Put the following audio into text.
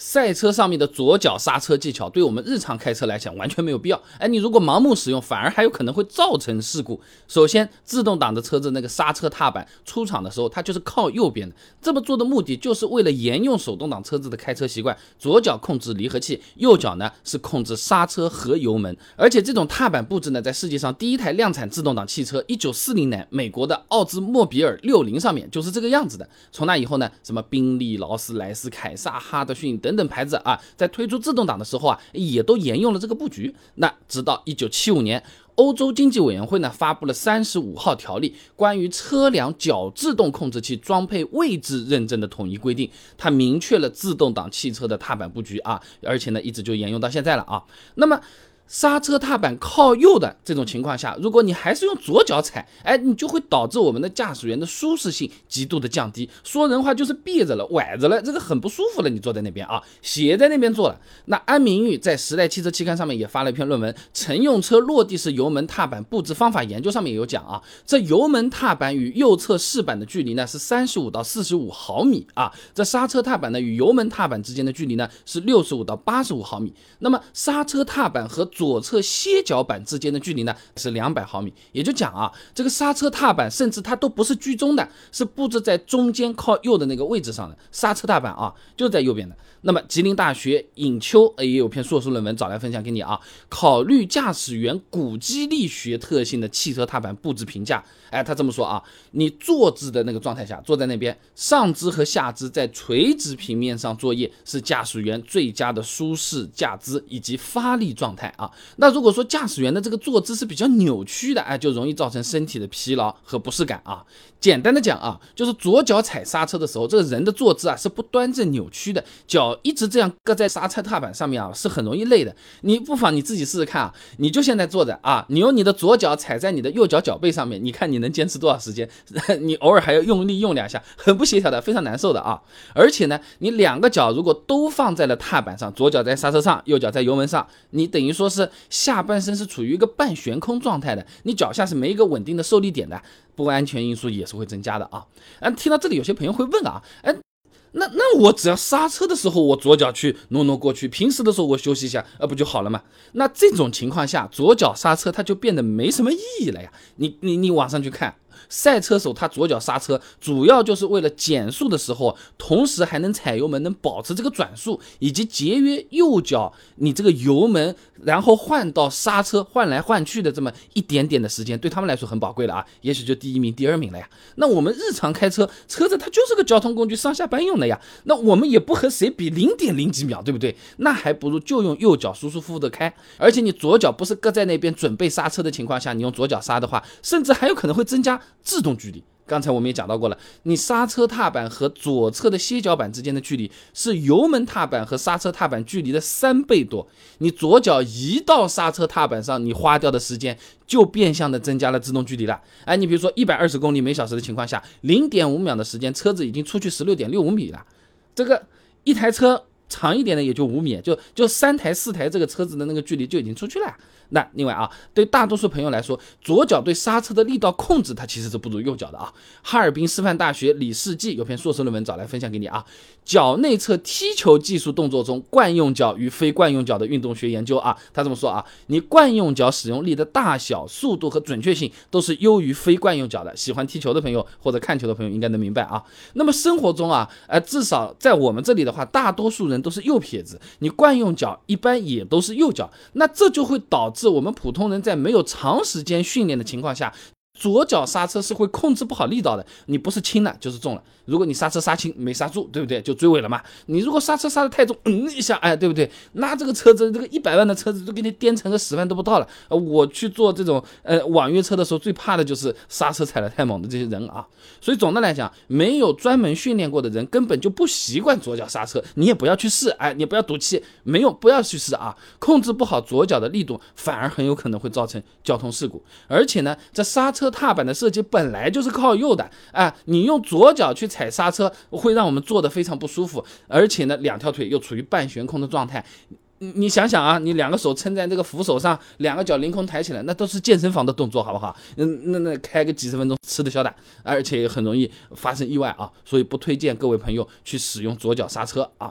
赛车上面的左脚刹车技巧，对我们日常开车来讲完全没有必要。哎，你如果盲目使用，反而还有可能会造成事故。首先，自动挡的车子那个刹车踏板出厂的时候，它就是靠右边的。这么做的目的就是为了沿用手动挡车子的开车习惯，左脚控制离合器，右脚呢是控制刹车和油门。而且这种踏板布置呢，在世界上第一台量产自动挡汽车，一九四零年美国的奥兹莫比尔六零上面就是这个样子的。从那以后呢，什么宾利、劳斯莱斯、凯撒、哈德逊等。等等牌子啊，在推出自动挡的时候啊，也都沿用了这个布局。那直到一九七五年，欧洲经济委员会呢发布了三十五号条例，关于车辆脚自动控制器装配位置认证的统一规定，它明确了自动挡汽车的踏板布局啊，而且呢一直就沿用到现在了啊。那么。刹车踏板靠右的这种情况下，如果你还是用左脚踩，哎，你就会导致我们的驾驶员的舒适性极度的降低。说人话就是别着了、崴着了，这个很不舒服了。你坐在那边啊，斜在那边坐了。那安明玉在《时代汽车期刊》上面也发了一篇论文，《乘用车落地式油门踏板布置方法研究》上面有讲啊，这油门踏板与右侧饰板的距离呢是三十五到四十五毫米啊，这刹车踏板呢与油门踏板之间的距离呢是六十五到八十五毫米。那么刹车踏板和左侧歇脚板之间的距离呢是两百毫米，也就讲啊，这个刹车踏板甚至它都不是居中的，是布置在中间靠右的那个位置上的。刹车踏板啊，就在右边的。那么吉林大学尹秋也有篇硕士论文找来分享给你啊，考虑驾驶员骨肌力学特性的汽车踏板布置评价。哎，他这么说啊，你坐姿的那个状态下，坐在那边，上肢和下肢在垂直平面上作业，是驾驶员最佳的舒适驾姿以及发力状态啊。那如果说驾驶员的这个坐姿是比较扭曲的，哎，就容易造成身体的疲劳和不适感啊。简单的讲啊，就是左脚踩刹车的时候，这个人的坐姿啊是不端正扭曲的，脚一直这样搁在刹车踏板上面啊，是很容易累的。你不妨你自己试试看啊，你就现在坐着啊，你用你的左脚踩在你的右脚脚背上面，你看你能坚持多少时间？你偶尔还要用力用两下，很不协调的，非常难受的啊。而且呢，你两个脚如果都放在了踏板上，左脚在刹车上，右脚在油门上，你等于说是下半身是处于一个半悬空状态的，你脚下是没一个稳定的受力点的。不安全因素也是会增加的啊！嗯，听到这里，有些朋友会问啊，哎，那那我只要刹车的时候，我左脚去挪挪过去，平时的时候我休息一下，呃，不就好了吗？那这种情况下，左脚刹车它就变得没什么意义了呀！你你你往上去看。赛车手他左脚刹车，主要就是为了减速的时候，同时还能踩油门，能保持这个转速，以及节约右脚你这个油门，然后换到刹车换来换去的这么一点点的时间，对他们来说很宝贵了啊，也许就第一名、第二名了呀。那我们日常开车，车子它就是个交通工具，上下班用的呀。那我们也不和谁比零点零几秒，对不对？那还不如就用右脚舒舒服服的开。而且你左脚不是搁在那边准备刹车的情况下，你用左脚刹的话，甚至还有可能会增加。制动距离，刚才我们也讲到过了，你刹车踏板和左侧的歇脚板之间的距离是油门踏板和刹车踏板距离的三倍多。你左脚移到刹车踏板上，你花掉的时间就变相的增加了制动距离了。哎，你比如说一百二十公里每小时的情况下，零点五秒的时间，车子已经出去十六点六五米了。这个一台车长一点的也就五米，就就三台四台这个车子的那个距离就已经出去了。那另外啊，对大多数朋友来说，左脚对刹车的力道控制，它其实是不如右脚的啊。哈尔滨师范大学李世纪有篇硕士论文找来分享给你啊，脚内侧踢球技术动作中惯用脚与非惯用脚的运动学研究啊。他这么说啊，你惯用脚使用力的大小、速度和准确性都是优于非惯用脚的。喜欢踢球的朋友或者看球的朋友应该能明白啊。那么生活中啊，呃，至少在我们这里的话，大多数人都是右撇子，你惯用脚一般也都是右脚，那这就会导致。是我们普通人在没有长时间训练的情况下。左脚刹车是会控制不好力道的，你不是轻了就是重了。如果你刹车刹轻没刹住，对不对？就追尾了嘛。你如果刹车刹的太重，嗯一下，哎，对不对？那这个车子，这个一百万的车子都给你颠成个十万都不到了。我去做这种呃网约车的时候，最怕的就是刹车踩的太猛的这些人啊。所以总的来讲，没有专门训练过的人根本就不习惯左脚刹车，你也不要去试，哎，你不要赌气，没有不要去试啊。控制不好左脚的力度，反而很有可能会造成交通事故。而且呢，这刹车。车踏板的设计本来就是靠右的，啊，你用左脚去踩刹车，会让我们坐得非常不舒服，而且呢，两条腿又处于半悬空的状态。你你想想啊，你两个手撑在这个扶手上，两个脚凌空抬起来，那都是健身房的动作，好不好？嗯，那那开个几十分钟吃得消的，而且很容易发生意外啊，所以不推荐各位朋友去使用左脚刹车啊。